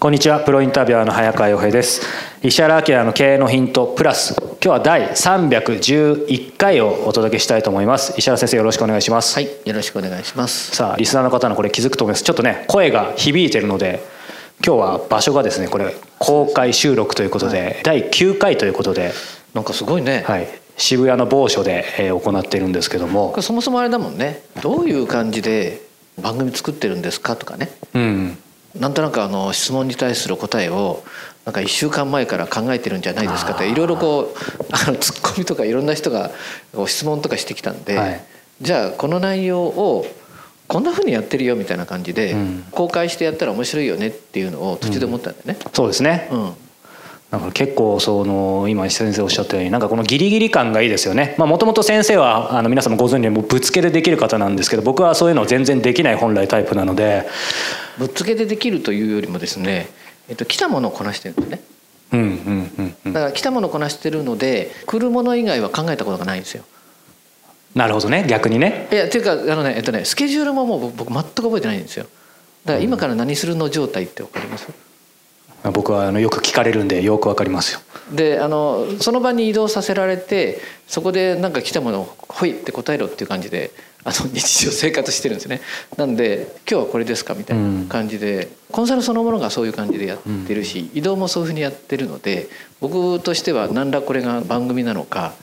こんにちはプロインタビュアーの早川洋平です。石原明の経営のヒントプラス今日は第311回をお届けしたいと思います。石原先生よろしくお願いします。はいよろしくお願いします。さあリスナーの方のこれ気づくと思います。ちょっとね声が響いてるので今日は場所がですねこれ公開収録ということで、はい、第9回ということでなんかすごいね。はい。渋谷の某所で、え行っているんですけども。そもそもあれだもんね。どういう感じで番組作ってるんですかとかね、うん、なんとなくあの質問に対する答えをなんか1週間前から考えてるんじゃないですかっていろいろこうあのツッコミとかいろんな人が質問とかしてきたんで、はい、じゃあこの内容をこんなふうにやってるよみたいな感じで、公開してやったら面白いよねっていうのを途中で思ったんだよね。うん、そうですね、うん。なんか結構その今先生おっしゃったようになんかこのギリギリ感がいいですよね。もともと先生はあの皆さんもご存知でもぶつけでできる方なんですけど僕はそういうの全然できない本来タイプなのでぶっつけでできるというよりもですね、えっと、来たものをこなしてるんですね。うんうんうんうん、だから来たものをこなしてるので来るもの以外は考えたことがないんですよ。なるほどね。逆にね。いやっていうかあのねえっとねスケジュールももう僕全く覚えてないんですよ。だから今から何するの状態って分かります、僕はあのよく聞かれるんでよくわかりますよ。であのその場に移動させられてそこで何か来たものを「ほい」って答えろっていう感じであの 日常生活してるんですね。なんで「今日はこれですか?」みたいな感じで、うん、コンサルそのものがそういう感じでやってるし、うん、移動もそういうふうにやってるので僕としては何らこれが番組なのか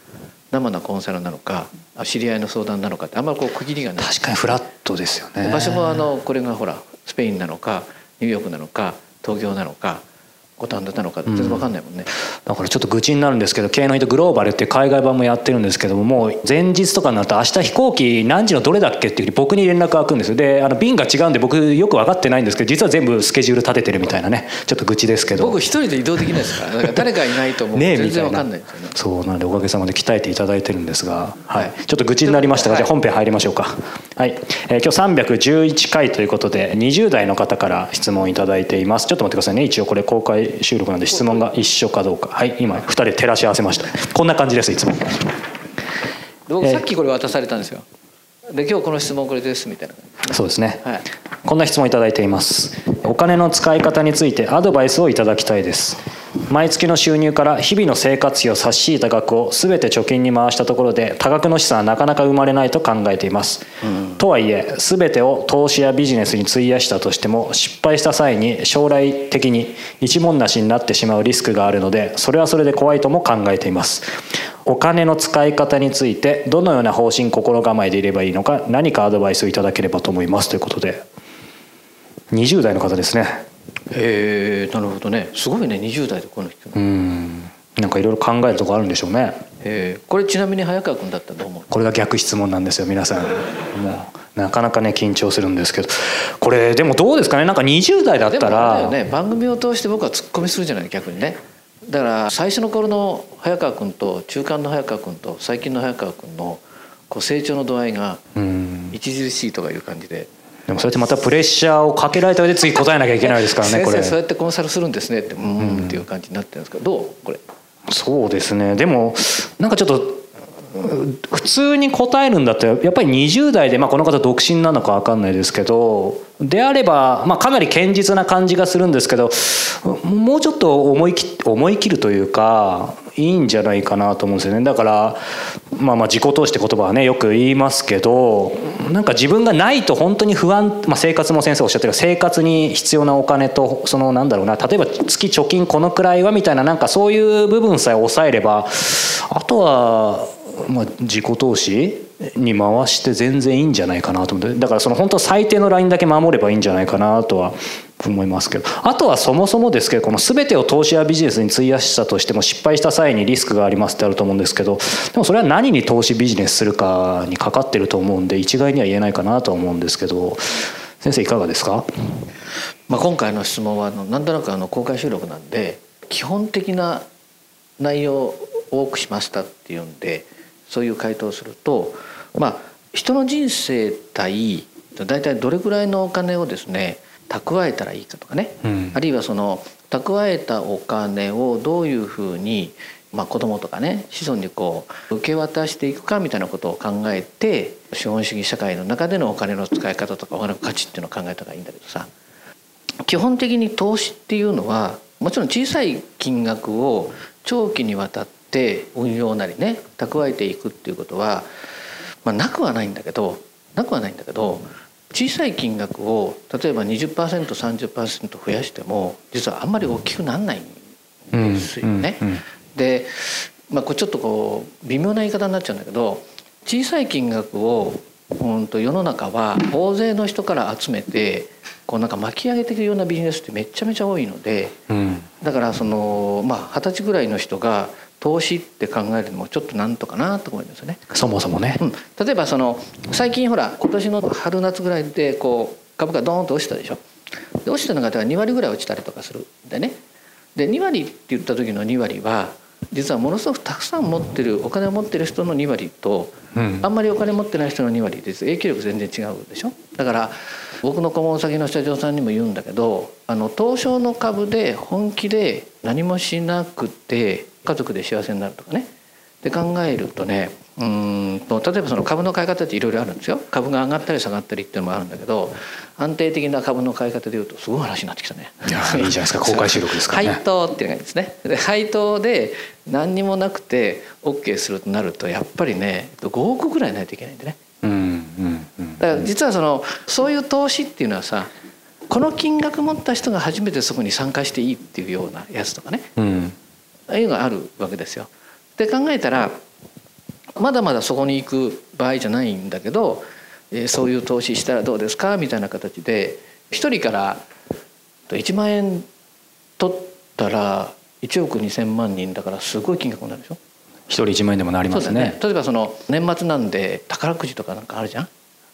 生のコンサルなのか知り合いの相談なのかってあんまりこう区切りがない。確かにフラットですよね。場所もあのこれがほらスペインなのかニューヨークなのか東京なのか五反田なのか全然分かんないもんね、だからちょっと愚痴になるんですけど「経営の人グローバル」っていう海外版もやってるんですけどももう前日とかになると明日飛行機何時のどれだっけっていうふうに僕に連絡が来るんですよ。であの便が違うんで僕よく分かってないんですけど実は全部スケジュール立ててるみたいなね。ちょっと愚痴ですけど。僕一人で移動できないですからだから誰かいないともう。全然分かんないですよね。そうなんでおかげさまで鍛えていただいてるんですが、はい、ちょっと愚痴になりましたが、じゃあ本編入りましょうか。はい、えー、今日311回ということで20代の方から質問いただいています。ちょっと待ってくださいね。一応これ公開収録なんで質問問が一緒かどうか。はい今2人照らし合わせました。こんな感じですいつも。僕さっきこれ渡されたんですよ。で今日この質問これですみたいな。そうですね、はい、こんな質問いただいています。お金の使い方についてアドバイスをいただきたいです毎月の収入から日々の生活費を差し引いた額を全て貯金に回したところで多額の資産はなかなか生まれないと考えています、うん、とはいえ全てを投資やビジネスに費やしたとしても失敗した際に将来的に一文なしになってしまうリスクがあるのでそれはそれで怖いとも考えています。お金の使い方についてどのような方針心構えでいればいいのか何かアドバイスをいただければと思います。ということで。20代の方ですねへえなるほどね。すごいね20代でこの人。うん。なんかいろいろ考えるとこあるんでしょうね。えこれちなみに早川君だったらどう思う？これが逆質問なんですよ皆さん。もうなかなかね緊張するんですけど。これでもどうですかね？なんか20代だったら、ね、番組を通して僕はツッコミするじゃない逆にね。だから最初の頃の早川君と中間の早川君と最近の早川君のこう成長の度合いが著しいとかいう感じででもそれってまたプレッシャーをかけられた上で次答えなきゃいけないですからねこれ。そうやってコンサルするんですねってうんっていう感じになってるんですけどどう？これ。そうですね。でもなんかちょっと普通に答えるんだったらやっぱり20代で、まあ、この方独身なのか分かんないですけどであれば、まあ、かなり堅実な感じがするんですけどもうちょっと思い切思い切るというかいいんじゃないかなと思うんですよね。だからまあまあ自己投資って言葉はねよく言いますけどなんか自分がないと本当に不安、まあ、生活も先生おっしゃってる生活に必要なお金とそのなんだろうな例えば月貯金このくらいはみたいななんかそういう部分さえ抑えればあとはまあ自己投資に回して全然いいんじゃないかなと思って。だからその本当最低のラインだけ守ればいいんじゃないかなとは思いますけど。あとはそもそもですけどこの全てを投資やビジネスに費やしたとしても失敗した際にリスクがありますってあると思うんですけどでもそれは何に投資ビジネスするかにかかってると思うんで一概には言えないかなとは思うんですけど。先生いかがですか、まあ、今回の質問はあのなんとなくあの公開収録なんで基本的な内容を多くしましたっていうんでそういう回答をするとまあ人の人生対大体どれぐらいのお金をですね蓄えたらいいかとかね、うん、あるいはその蓄えたお金をどういうふうにまあ、子供とかね子孫にこう受け渡していくかみたいなことを考えて資本主義社会の中でのお金の使い方とかお金の価値っていうのを考えた方がいいんだけどさ。基本的に投資っていうのはもちろん小さい金額を長期にわたって運用なりね蓄えていくっていうことは、まあ、なくはないんだけどなくはないんだけど小さい金額を例えば 20%30% 増やしても実はあんまり大きくならないんですよね。で、まあ、これちょっとこう微妙な言い方になっちゃうんだけど小さい金額をうんと世の中は大勢の人から集めてこうなんか巻き上げていくようなビジネスってめちゃめちゃ多いので、うん、だからそのまあ二十歳ぐらいの人が投資って考えるのもちょっとなんとかなと思いますよね。そもそもね、うん、例えばその最近ほら今年の春夏ぐらいでこう株価ドーンと落ちたでしょ。で落ちたのが2割ぐらい落ちたりとかするんでね。で2割って言った時の2割は実はものすごくたくさん持ってるお金を持ってる人の2割と、うん、あんまりお金持ってない人の2割で影響力全然違うでしょだから僕の顧問先の社長さんにも言うんだけどあの東証の株で本気で何もしなくて家族で幸せになるとかね。で考えるとねうんと例えばその株の買い方っていろいろあるんですよ。株が上がったり下がったりっていうのもあるんだけど安定的な株の買い方でいうとすごい話になってきたね。いやいいじゃないですか。公開収録ですからね。配当っていう感じですね。で配当で何にもなくて OK するとなるとやっぱりね5億ぐらいないといけないんでね。うんうんうん、だから実はそのそういう投資っていうのはさこの金額持った人が初めてそこに参加していいっていうようなやつとかね、うん、いうのがあるわけですよ。で考えたらまだまだそこに行く場合じゃないんだけど、えー、そういう投資したらどうですかみたいな形で1人から1万円取ったら1億2,000万人だからすごい金額になるでしょ。一人1万円でもなりますね、ね、例えばその年末なんで宝くじとかなんかあるじゃん。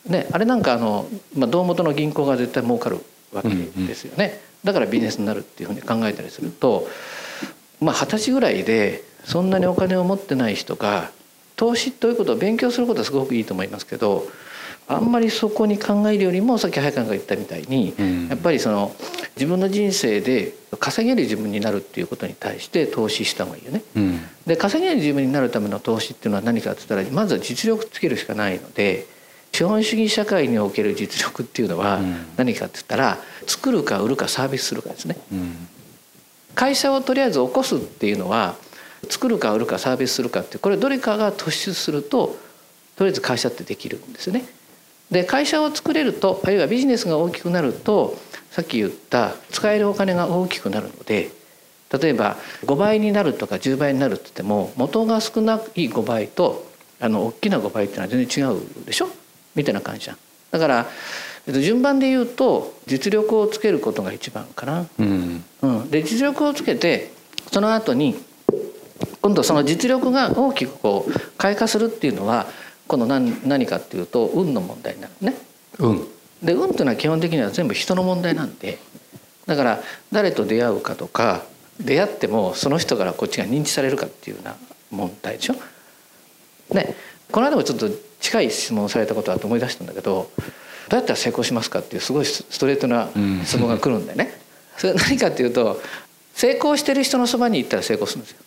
ね、あれなんかあの、まあ、胴元の銀行が絶対儲かるわけですよね、うんうん、だからビジネスになるっていうふうに考えたりするとまあ二十歳ぐらいでそんなにお金を持ってない人が投資ということを勉強することはすごくいいと思いますけどあんまりそこに考えるよりもさっき早川が言ったみたいに、うん、やっぱりその自分の人生で稼げる自分になるっていうことに対して投資した方がいいよね。うん、で稼げる自分になるための投資っていうのは何かって言ったらまずは実力つけるしかないので資本主義社会における実力っていうのは何かって言ったら作るか売るかサービスするかですね。うん、会社をとりあえず起こすっていうのは作るか売るかサービスするかってこれどれかが突出するととりあえず会社ってできるんですね。で会社を作れるとあるいはビジネスが大きくなるとさっき言った使えるお金が大きくなるので例えば5倍になるとか10倍になるって言っても元が少ない5倍とあの大きな5倍っていうのは全然違うでしょ？みたいな感じじゃん。だから順番で言うと実力をつけることが一番かな。うん、うん、で実力をつけてその後に今度その実力が大きくこう開花するっていうのは今度何何かっていうと運の問題になるね。運で運っていうのは基本的には全部人の問題なんでだから誰と出会うかとか出会ってもその人からこっちが認知されるかっていうような問題でしょ。ねこの間もちょっと近い質問をされたことあって思い出したんだけどどうやったら成功しますかっていうすごいストレートな質問が来るんだよね。それ何かっていうと成功してる人のそばに行ったら成功するんですよ。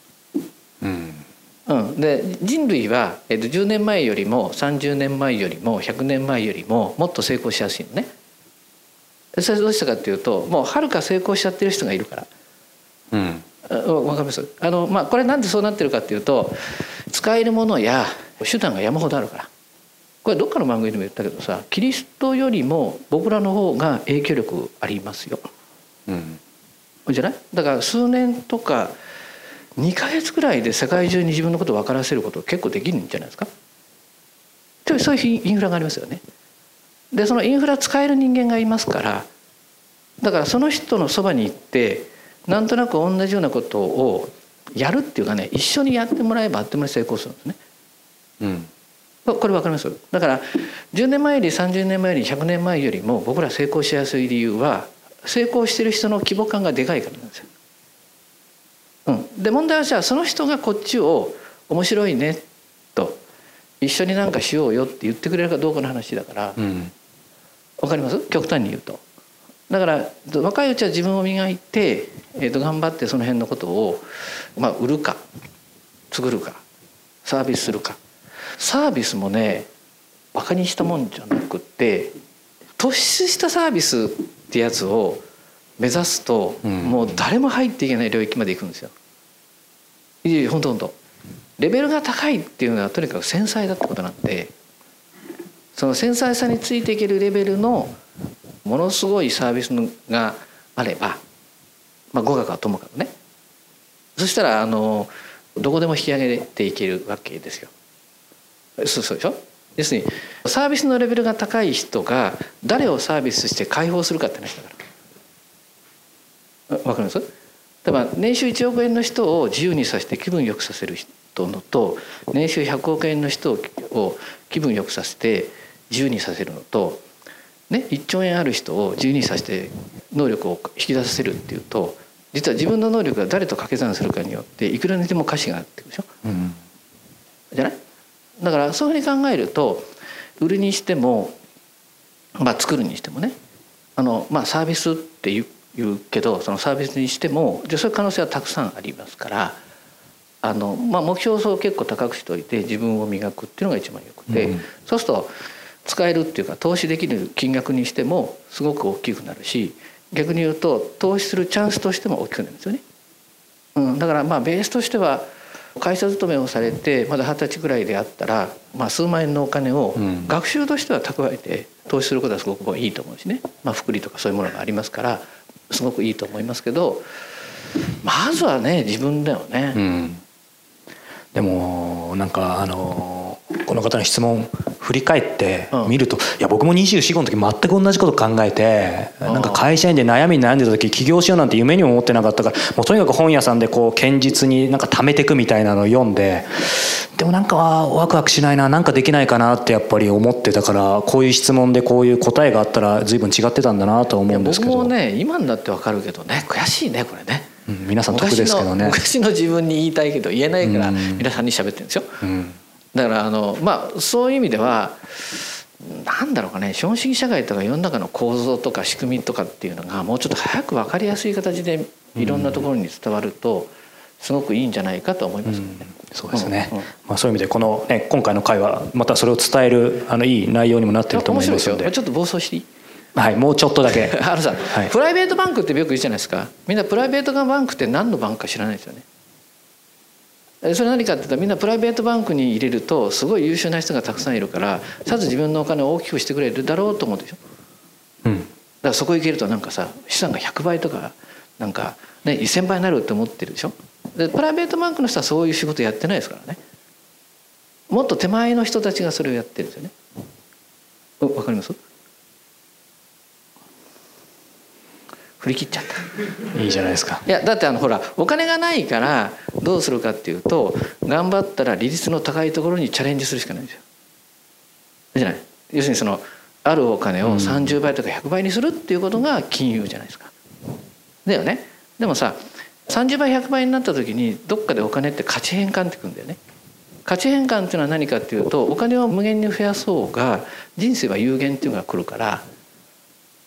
うん、で人類は、えっと、10年前よりも30年前よりも100年前よりももっと成功しやすいのね。それどうしたかっていうともうはるか成功しちゃってる人がいるから。うん、わかります？あの、まあ、これなんでそうなってるかっていうと使えるものや手段が山ほどあるからこれどっかの番組でも言ったけどさキリストよりも僕らの方が影響力ありますよ。うん、じゃない？だから数年とか2か月ぐらいで世界中に自分のことを分からせること結構できるんじゃないですか？そういうインフラがありますよね。でそのインフラ使える人間がいますからだからその人のそばに行ってなんとなく同じようなことをやるっていうかね一緒にやってもらえばあっという間に成功するんですね。うんこれ分かります？だから10年前より30年前より100年前よりも僕ら成功しやすい理由は成功してる人の規模感がでかいからなんですよ。うん、で問題はじゃあその人がこっちを面白いねと一緒になんかしようよって言ってくれるかどうかの話だから、うん、分かります？極端に言うと。だから若いうちは自分を磨いて、えー、と頑張ってその辺のことを、まあ、売るか作るかサービスするかサービスもねバカにしたもんじゃなくって突出したサービスってやつを目指すと、もう誰も入っていけない領域まで行くんですよ。いやいや本当本当レベルが高いっていうのはとにかく繊細だってことなんでその繊細さについていけるレベルのものすごいサービスがあれば、まあ、語学はともかくねそしたらあのどこでも引き上げていけるわけですよ。そうそうでしょ？要するにサービスのレベルが高い人が誰をサービスして解放するかって話だから。わかります？例えば年収1億円の人を自由にさせて気分よくさせる人のと年収100億円の人を気分よくさせて自由にさせるのとね、1兆円ある人を自由にさせて能力を引き出させるっていうと実は自分の能力が誰と掛け算するかによっていくらにでも価値があってでしょ、うん、じゃない？だからそういうふうに考えると売るにしても、まあ、作るにしてもねあの、まあ、サービスって言う言うけどそのサービスにしてもじゃそういう可能性はたくさんありますからあの、まあ、目標を結構高くしておいて自分を磨くっていうのが一番よくて、うん、そうすると使えるっていうか投資できる金額にしてもすごく大きくなるし逆に言うと投資するチャンスとしても大きくなるんですよね。うん、だからまあベースとしては会社勤めをされてまだ二十歳ぐらいであったら、まあ、数万円のお金を学習としては蓄えて投資することはすごくいいと思うしね、まあ、福利とかそういうものがありますからすごくいいと思いますけどまずはね自分だよね。うん、でもなんかあのこの方の質問振り返って見ると、うん、いや僕も24の時全く同じこと考えてなんか会社員で悩みに悩んでた時起業しようなんて夢にも思ってなかったからもうとにかく本屋さんでこう堅実になんか貯めていくみたいなのを読んででもなんかワクワクしないななんかできないかなってやっぱり思ってたからこういう質問でこういう答えがあったら随分違ってたんだなと思うんですけど。僕もね今になってわかるけどね悔しいねこれね。うん、皆さん得ですけどね。昔の自分に言いたいけど言えないから皆さんに喋ってるんですよ、うん、だからあのまあそういう意味ではなんだろうかね資本主義社会とか世の中の構造とか仕組みとかっていうのがもうちょっと早く分かりやすい形でいろんなところに伝わるとすごくいいんじゃないかと思いますね。うん、そうですね、うんうん、まあ、そういう意味でこの、ね、今回の会はまたそれを伝えるあのいい内容にもなってると思いますので。ちょっと暴走していい？はい、もうちょっとだけ。あのさ、はい、プライベートバンクってよく言うじゃないですか。みんなプライベートバンクって何のバンクか知らないですよねそれ何かって言ったらみんなプライベートバンクに入れるとすごい優秀な人がたくさんいるからさぞ自分のお金を大きくしてくれるだろうと思うでしょ、うん、だからそこ行けるとなんかさ資産が100倍とかなんか、ね、1,000倍になるって思ってるでしょ？でプライベートバンクの人はそういう仕事やってないですからね。もっと手前の人たちがそれをやってるんですよね。わかります？振り切っちゃった。いいじゃないですか。いやだってあのほらお金がないからどうするかっていうと頑張ったら利率の高いところにチャレンジするしかないんですよ。じゃない？要するにそのあるお金を30倍とか100倍にするっていうことが金融じゃないですか。だよね？でもさ30倍100倍になった時にどっかでお金って価値変換ってくんだよね。価値変換っていうのは何かっていうとお金を無限に増やそうが人生は有限っていうのが来るから。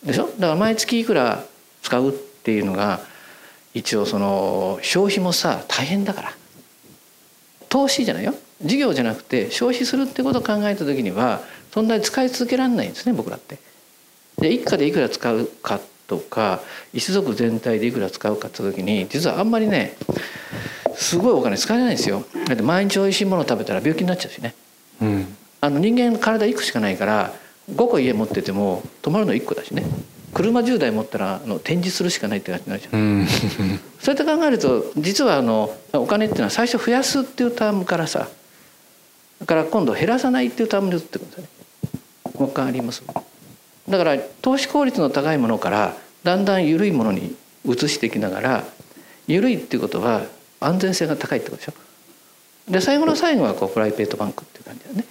でしょ？だから毎月いくら使うっていうのが一応その消費もさ大変だから。投資じゃないよ。事業じゃなくて消費するってことを考えた時にはそんなに使い続けられないんですね僕らって。で一家でいくら使うかっとか一族全体でいくら使うかって時に実はあんまりねすごいお金使えないんですよ。だって毎日おいしいものを食べたら病気になっちゃうしね、うん、あの人間の体1個しかないから5個家持ってても泊まるの1個だしね車10台持ったらあの展示するしかないって感じになるじゃん、うん、そうやって考えると実はあのお金っていうのは最初増やすっていうタームからさだから今度減らさないっていうタームで移ってくるんですよね。分かります？だから投資効率の高いものからだんだん緩いものに移していきながら緩いっていうことは安全性が高いってことでしょ。で最後の最後はこうプライベートバンクっていう感じだね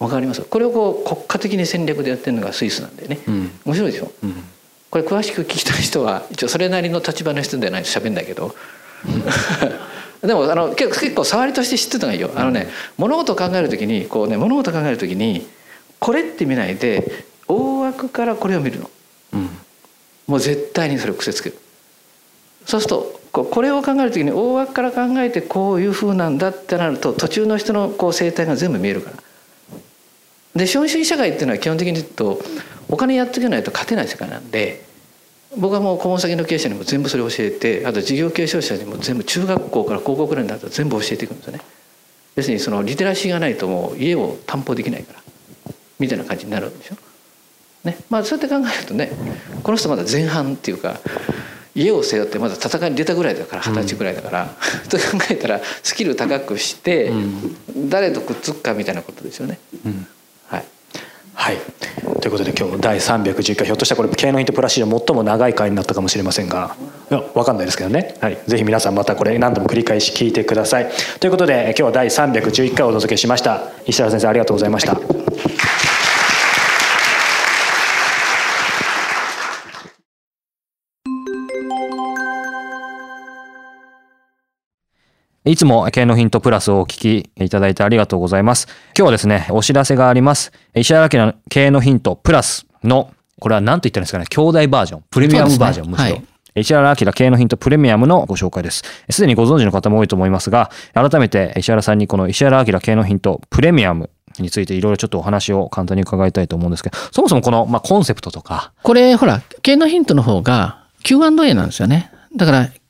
わかります。これをこう国家的に戦略でやってるのがスイスなんでね、うん、面白いでしょ、うん、これ詳しく聞きたい人は一応それなりの立場の人でないと喋んないけど、うん、でもあの結構結構触りとして知ってたのがいいよ。あのね、物事を考える時にこうね物事を考える時にこれって見ないで大枠からこれを見るの、もう絶対にそれを癖つける。そうするとこれを考える時に大枠から考えてこういうふうなんだってなると途中の人のこう生態が全部見えるから。で資本主義社会っていうのは基本的に言うとお金やっていけないと勝てない世界なんで僕はもう顧問先の経営者にも全部それを教えてあと事業継承者にも全部中学校から高校くらいになると全部教えていくんですよね。要するにそのリテラシーがないともう家を担保できないからみたいな感じになるんでしょ。ね。まあそうやって考えるとねこの人まだ前半っていうか家を背負ってまだ戦いに出たぐらいだから二十歳ぐらいだから、うん、と考えたらスキル高くして、誰とくっつくかみたいなことですよね。うんはい。ということで今日第311回ひょっとしたらこれ経営のヒントプラス史上最も長い回になったかもしれませんがいや分かんないですけどね、はい、ぜひ皆さんまたこれ何度も繰り返し聞いてください。ということで今日は第311回をお届けしました。石原先生ありがとうございました、はいいつも経営のヒントプラスをお聞きいただいてありがとうございます。今日はですね、お知らせがあります。石原明の経営のヒントプラスの、これは何と言ったらいいんですかね、兄弟バージョン、プレミアムバージョン、ね、むしろ。はい石原明経営のヒントプレミアムのご紹介です。すでにご存知の方も多いと思いますが、改めて石原さんにこの石原明経営のヒントプレミアムについていろいろちょっとお話を簡単に伺いたいと思うんですけど、そもそもこの、まあ、コンセプトとか。これ、ほら、経営のヒントの方が Q&A なんですよね。だから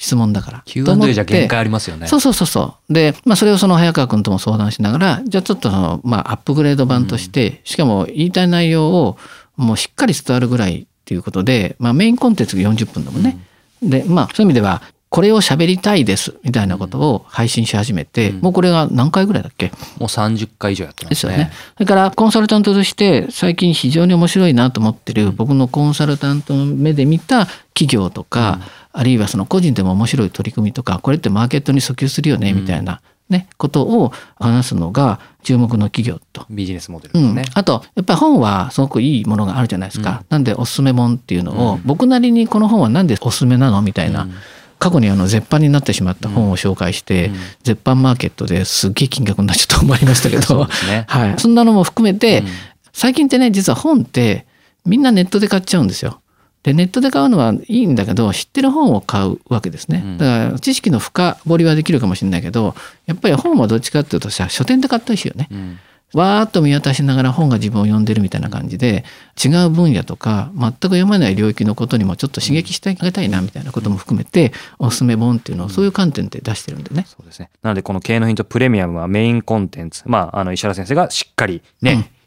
質問だから。Q&A じゃ限界ありますよね。そうそうそうそう。で、まあそれをその早川君とも相談しながら、じゃあちょっとその、まあアップグレード版として、うん、しかも言いたい内容をもうしっかり伝わるぐらいっていうことで、まあメインコンテンツが40分だもんね。うん、で、まあそういう意味では、これを喋りたいですみたいなことを配信し始めて、うん、もうこれが何回ぐらいだっけ？もう30回以上やってますね。ですよね。それからコンサルタントとして最近非常に面白いなと思ってる、僕のコンサルタントの目で見た企業とか、あるいはその個人でも面白い取り組みとかこれってマーケットに訴求するよねみたいな、ね、ことを話すのが注目の企業と。ビジネスモデルですね、うん、あとやっぱり本はすごくいいものがあるじゃないですか。うん、なんでおすすめ本っていうのを、僕なりにこの本は何でおすすめなのみたいな。過去にあの絶版になってしまった本を紹介して、絶版マーケットですっげえ金額になっちゃったと思いましたけど、ね、はい、そんなのも含めて、最近ってね実は本ってみんなネットで買っちゃうんですよ。でネットで買うのはいいんだけど知ってる本を買うわけですね。だから知識の深掘りはできるかもしれないけどやっぱり本はどっちかっていうとさ書店で買ったりしよね、うん、わーっと見渡しながら本が自分を読んでるみたいな感じで違う分野とか全く読まない領域のことにもちょっと刺激してあげたいなみたいなことも含めておすすめ本っていうのをそういう観点で出してるんでね。そうですね。なのでこの経営のヒントプレミアムはメインコンテンツ。まああの石原先生がしっかりね、うん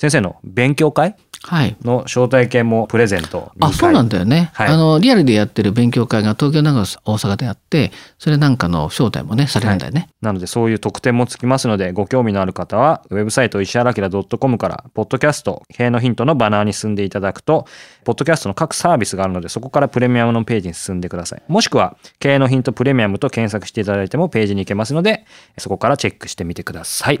先生の勉強会？の招待券もプレゼント、はい、あそうなんだよね、はい、あのリアルでやってる勉強会が東京長野大阪であってそれなんかの招待もねされるんだよね、はい、なのでそういう特典もつきますのでご興味のある方はウェブサイト石原明 .com からポッドキャスト経営のヒントのバナーに進んでいただくとポッドキャストの各サービスがあるのでそこからプレミアムのページに進んでください。もしくは経営のヒントプレミアムと検索していただいてもページに行けますのでそこからチェックしてみてください